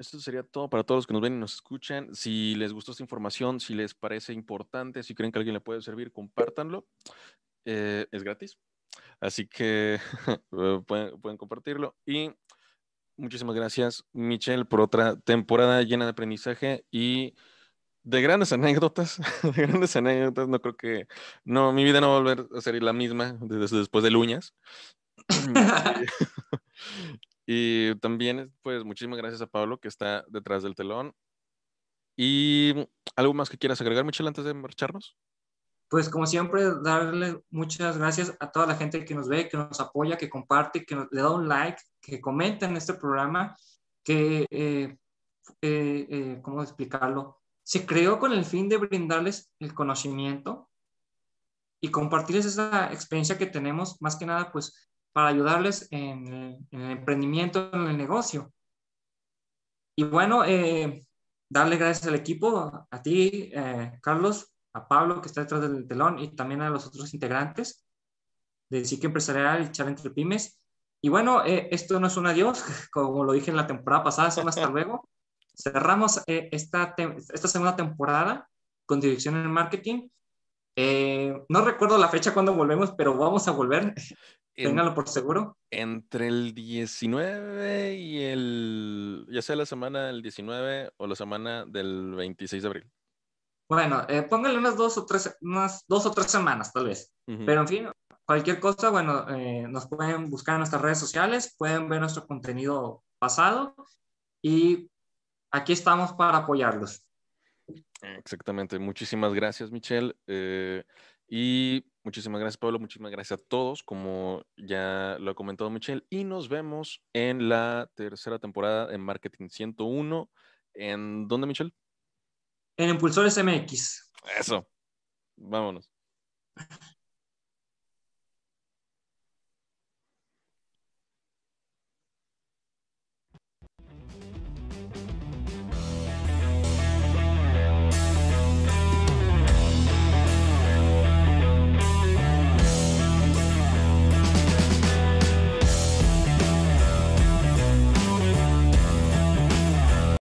esto sería todo para todos los que nos ven y nos escuchan. Si les gustó esta información, si les parece importante, si creen que alguien le puede servir, compártanlo. Eh, es gratis. Así que eh, pueden, pueden, compartirlo. Y muchísimas gracias, Michelle, por otra temporada llena de aprendizaje y de grandes anécdotas. De grandes anécdotas. No creo que. No, mi vida no va a volver a ser la misma desde después de Luñas. y también, pues, muchísimas gracias a Pablo que está detrás del telón. ¿Y algo más que quieras agregar, Michelle, antes de marcharnos? Pues como siempre, darle muchas gracias a toda la gente que nos ve, que nos apoya, que comparte, que le da un like, que comenta en este programa, que, eh, eh, eh, ¿cómo explicarlo? Se creó con el fin de brindarles el conocimiento y compartirles esa experiencia que tenemos, más que nada, pues para ayudarles en el, emprendimiento, en el negocio. Y bueno, eh, darle gracias al equipo, a ti, eh, Carlos, a Pablo, que está detrás del telón, y también a los otros integrantes de Psique Empresarial y Char Entre Pymes. Y bueno, eh, esto no es un adiós, como lo dije en la temporada pasada, es un hasta luego. Cerramos esta, esta segunda temporada con dirección en marketing. no recuerdo la fecha cuando volvemos, pero vamos a volver. Téngalo por seguro. Entre el 19 y el, ya sea la semana del 19 o la semana del 26 de abril. Bueno, eh, póngale unas dos o tres, unas dos o tres semanas tal vez. Pero en fin, cualquier cosa, bueno, eh, nos pueden buscar en nuestras redes sociales, pueden ver nuestro contenido pasado y aquí estamos para apoyarlos. Exactamente. Muchísimas gracias, Michelle. Eh, y muchísimas gracias, Pablo. Muchísimas gracias a todos, como ya lo ha comentado Michelle. Y nos vemos en la tercera temporada en Marketing 101. ¿En dónde, Michelle? En Impulsores MX. Eso. Vámonos.